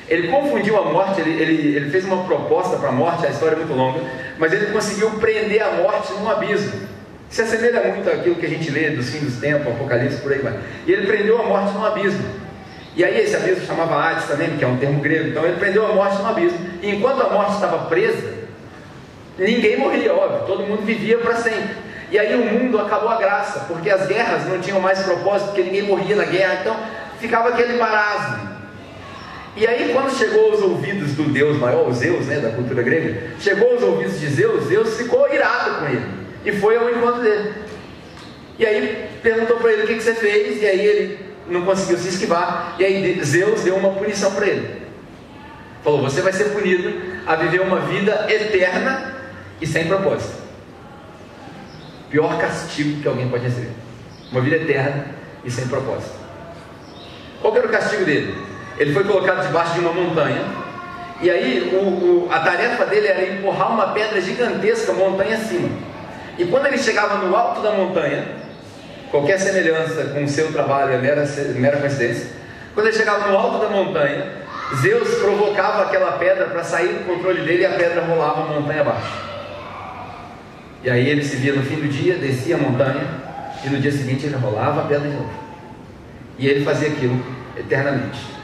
Ele confundiu a morte, ele, ele, ele fez uma proposta para a morte, a história é muito longa, mas ele conseguiu prender a morte num abismo. Se assemelha muito àquilo que a gente lê dos fins dos tempos, Apocalipse, por aí vai. E ele prendeu a morte num abismo. E aí esse abismo chamava Hades também, que é um termo grego. Então ele prendeu a morte num abismo. E enquanto a morte estava presa, ninguém morria, óbvio. Todo mundo vivia para sempre. E aí o mundo acabou a graça, porque as guerras não tinham mais propósito, porque ninguém morria na guerra. Então ficava aquele marasmo. E aí, quando chegou aos ouvidos do Deus maior, Zeus, né, da cultura grega, chegou aos ouvidos de Zeus, Zeus ficou irado com ele e foi ao encontro dele. E aí perguntou para ele o que, que você fez, e aí ele não conseguiu se esquivar, e aí Zeus deu uma punição para ele. Falou: Você vai ser punido a viver uma vida eterna e sem propósito. Pior castigo que alguém pode receber. Uma vida eterna e sem propósito. Qual era o castigo dele? Ele foi colocado debaixo de uma montanha. E aí o, o, a tarefa dele era empurrar uma pedra gigantesca montanha acima. E quando ele chegava no alto da montanha, qualquer semelhança com o seu trabalho é mera, mera coincidência. Quando ele chegava no alto da montanha, Zeus provocava aquela pedra para sair do controle dele e a pedra rolava a montanha abaixo. E aí ele se via no fim do dia, descia a montanha, e no dia seguinte ele rolava a pedra de novo. E ele fazia aquilo eternamente.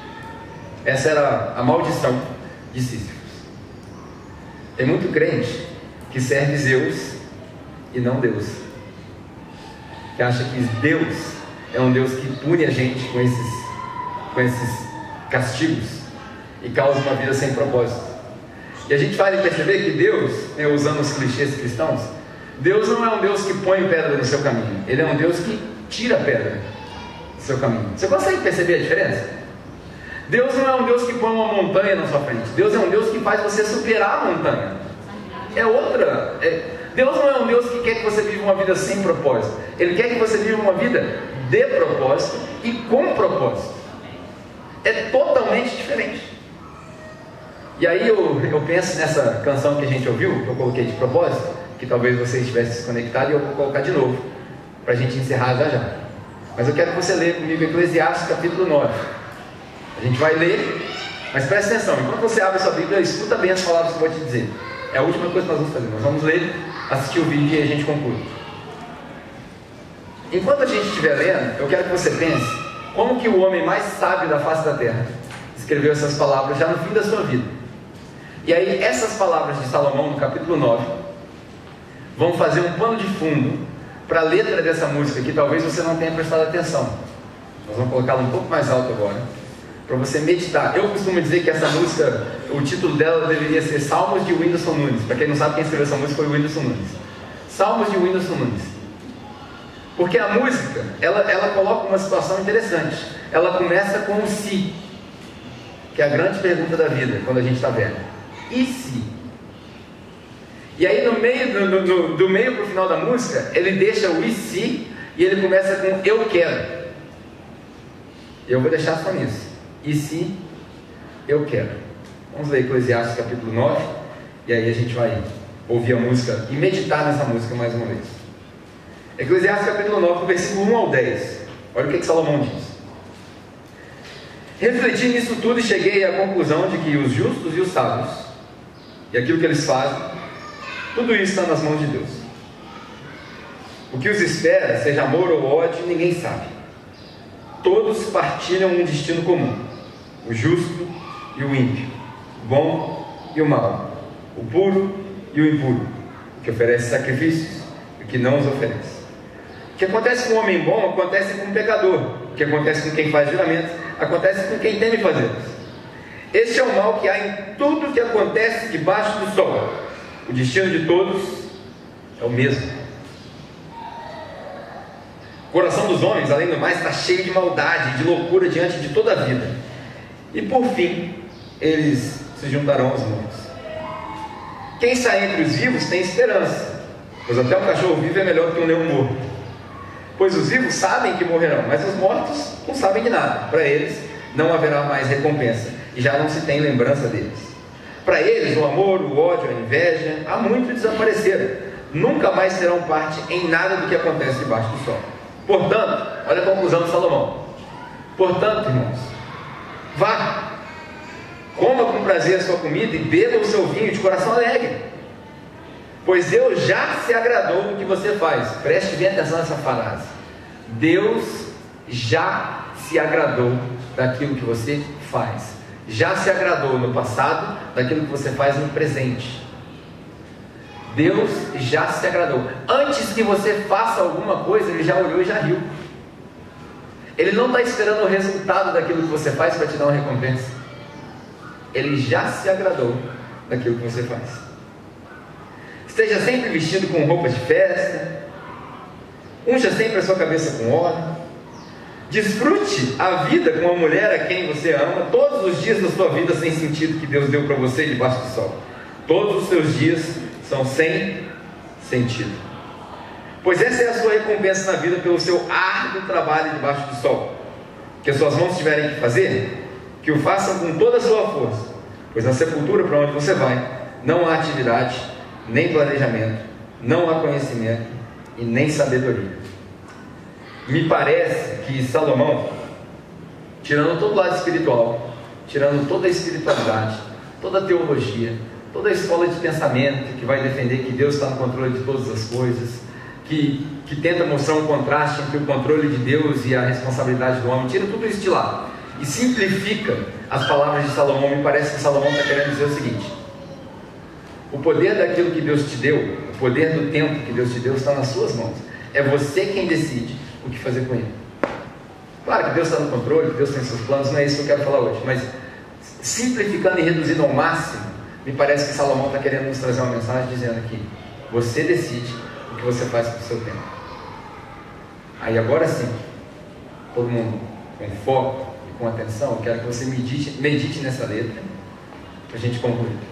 Essa era a maldição de Sísifos. Tem muito crente que serve Zeus e não Deus. Que acha que Deus é um Deus que pune a gente com esses, com esses castigos e causa uma vida sem propósito. E a gente faz perceber que Deus, né, usando os clichês cristãos, Deus não é um Deus que põe pedra no seu caminho, Ele é um Deus que tira pedra do seu caminho. Você consegue perceber a diferença? Deus não é um Deus que põe uma montanha na sua frente. Deus é um Deus que faz você superar a montanha. É outra. É... Deus não é um Deus que quer que você viva uma vida sem propósito. Ele quer que você viva uma vida de propósito e com propósito. É totalmente diferente. E aí eu, eu penso nessa canção que a gente ouviu, que eu coloquei de propósito, que talvez você estivesse desconectado e eu vou colocar de novo, para a gente encerrar já já. Mas eu quero que você leia comigo Eclesiastes capítulo 9. A gente vai ler, mas preste atenção, enquanto você abre sua Bíblia, escuta bem as palavras que eu vou te dizer. É a última coisa que nós vamos fazer. Nós vamos ler, assistir o vídeo e a gente conclui. Enquanto a gente estiver lendo, eu quero que você pense como que o homem mais sábio da face da terra escreveu essas palavras já no fim da sua vida. E aí, essas palavras de Salomão, no capítulo 9, vão fazer um pano de fundo para a letra dessa música que talvez você não tenha prestado atenção. Nós vamos colocá-la um pouco mais alto agora, para você meditar. Eu costumo dizer que essa música, o título dela deveria ser Salmos de Whindersson Nunes. Para quem não sabe, quem escreveu essa música foi o Whindersson Nunes. Salmos de Whindersson Nunes. Porque a música, ela, ela coloca uma situação interessante. Ela começa com o si, que é a grande pergunta da vida, quando a gente está velho. E se? E aí no meio, no, no, do meio para o final da música, ele deixa o e se e ele começa com eu quero. Eu vou deixar só nisso. E se eu quero. Vamos ler Eclesiastes capítulo 9 e aí a gente vai ouvir a música e meditar nessa música mais uma vez. Eclesiastes capítulo 9, versículo 1 ao 10. Olha o que, que Salomão diz. Refleti nisso tudo e cheguei à conclusão de que os justos e os sábios e aquilo que eles fazem, tudo isso está nas mãos de Deus. O que os espera, seja amor ou ódio, ninguém sabe. Todos partilham um destino comum: o justo e o ímpio, o bom e o mau, o puro e o impuro, o que oferece sacrifícios e o que não os oferece. O que acontece com o homem bom acontece com o pecador. O que acontece com quem faz juramentos acontece com quem teme fazê-los. Este é o mal que há em tudo que acontece debaixo do sol. O destino de todos é o mesmo. O coração dos homens, além do mais, está cheio de maldade, de loucura diante de toda a vida. E por fim, eles se juntarão aos mortos. Quem está entre os vivos tem esperança, pois até um cachorro vivo é melhor do que um leão morto. Pois os vivos sabem que morrerão, mas os mortos não sabem de nada. Para eles não haverá mais recompensa e já não se tem lembrança deles. Para eles, o amor, o ódio, a inveja, há muito desapareceram. Nunca mais terão parte em nada do que acontece debaixo do sol. Portanto, olha a conclusão de Salomão. Portanto, irmãos, vá, coma com prazer a sua comida e beba o seu vinho de coração alegre. Pois Deus já se agradou do que você faz. Preste bem atenção nessa frase. Deus já se agradou daquilo que você faz já se agradou no passado daquilo que você faz no presente. Deus já se agradou. Antes que você faça alguma coisa, Ele já olhou e já riu. Ele não está esperando o resultado daquilo que você faz para te dar uma recompensa. Ele já se agradou daquilo que você faz. Esteja sempre vestido com roupas de festa. Unja sempre a sua cabeça com óleo. Desfrute a vida com a mulher a quem você ama, todos os dias da sua vida sem sentido que Deus deu para você debaixo do sol. Todos os seus dias são sem sentido. Pois essa é a sua recompensa na vida pelo seu árduo trabalho debaixo do sol. Que as suas mãos tiverem que fazer, que o façam com toda a sua força. Pois na sepultura para onde você vai, não há atividade, nem planejamento, não há conhecimento e nem sabedoria me parece que Salomão, tirando todo o lado espiritual, tirando toda a espiritualidade, toda a teologia, toda a escola de pensamento que vai defender que Deus está no controle de todas as coisas, que, que tenta mostrar um contraste entre o controle de Deus e a responsabilidade do homem, tira tudo isso de lá e simplifica as palavras de Salomão. Me parece que Salomão está querendo dizer o seguinte: o poder daquilo que Deus te deu, o poder do tempo que Deus te deu está nas suas mãos. É você quem decide o que fazer com ele. Claro que Deus está no controle, que Deus tem seus planos, não é isso que eu quero falar hoje, mas simplificando e reduzindo ao máximo, me parece que Salomão está querendo nos trazer uma mensagem dizendo que você decide que você faz com o seu tempo. Aí agora sim, todo mundo com foco e com atenção, eu quero que você medite, medite nessa letra, para a gente concluir.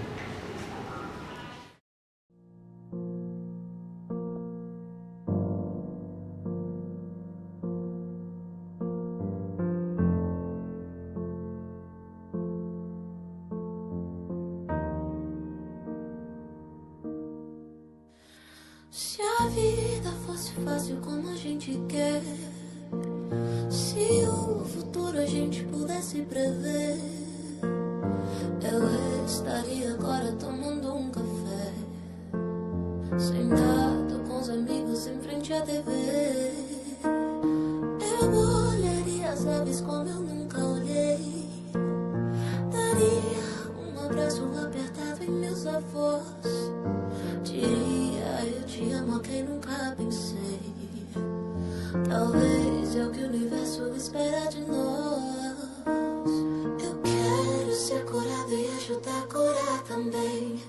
Nunca pensei. Talvez é o que o universo espera de nós. Eu quero ser curado e ajudar a curar também.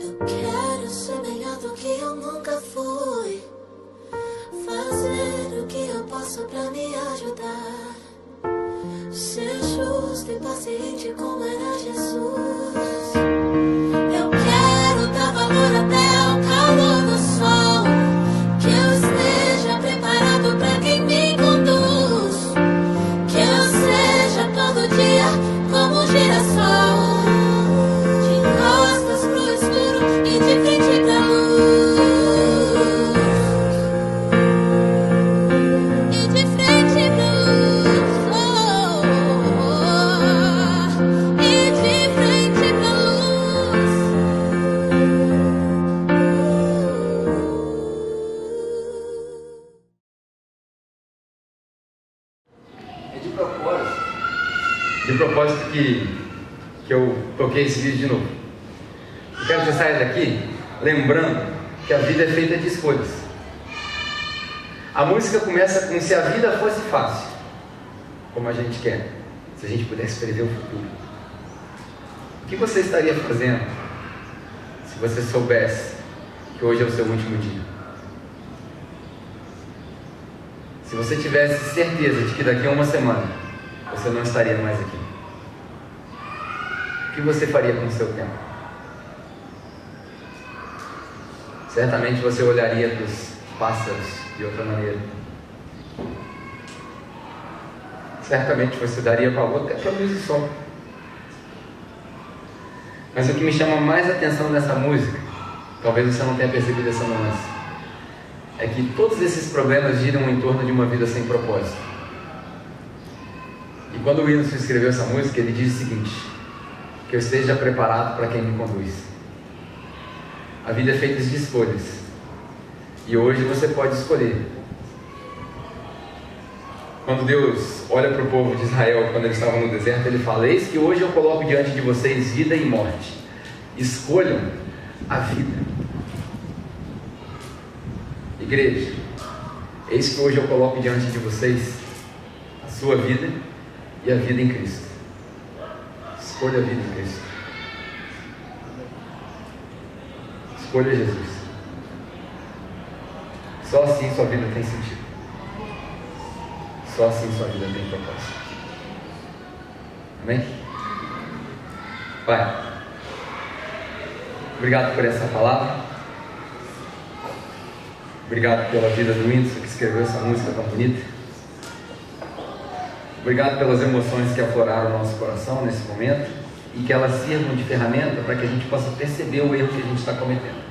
Eu quero ser melhor do que eu nunca fui. Fazer o que eu posso pra me ajudar. Ser justo e paciente como era Jesus. Pudesse prever o futuro. O que você estaria fazendo se você soubesse que hoje é o seu último dia? Se você tivesse certeza de que daqui a uma semana você não estaria mais aqui, o que você faria com o seu tempo? Certamente você olharia para os pássaros de outra maneira. Certamente você daria valor até para luz do sol. Mas o que me chama mais atenção nessa música, talvez você não tenha percebido essa nuance, é que todos esses problemas giram em torno de uma vida sem propósito. E quando o Wilson escreveu essa música, ele diz o seguinte: que eu esteja preparado para quem me conduz. A vida é feita de escolhas. E hoje você pode escolher. Quando Deus olha para o povo de Israel, quando eles estavam no deserto, ele fala: Eis que hoje eu coloco diante de vocês vida e morte. Escolham a vida. Igreja, eis que hoje eu coloco diante de vocês a sua vida e a vida em Cristo. Escolha a vida em Cristo. Escolha Jesus. Só assim sua vida tem sentido. Só assim sua vida tem propósito. Amém? Pai, obrigado por essa palavra. Obrigado pela vida do Whindersson que escreveu essa música tão bonita. Obrigado pelas emoções que afloraram o nosso coração nesse momento e que elas sirvam de ferramenta para que a gente possa perceber o erro que a gente está cometendo.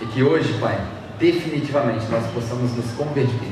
E que hoje, Pai, definitivamente nós possamos nos converter.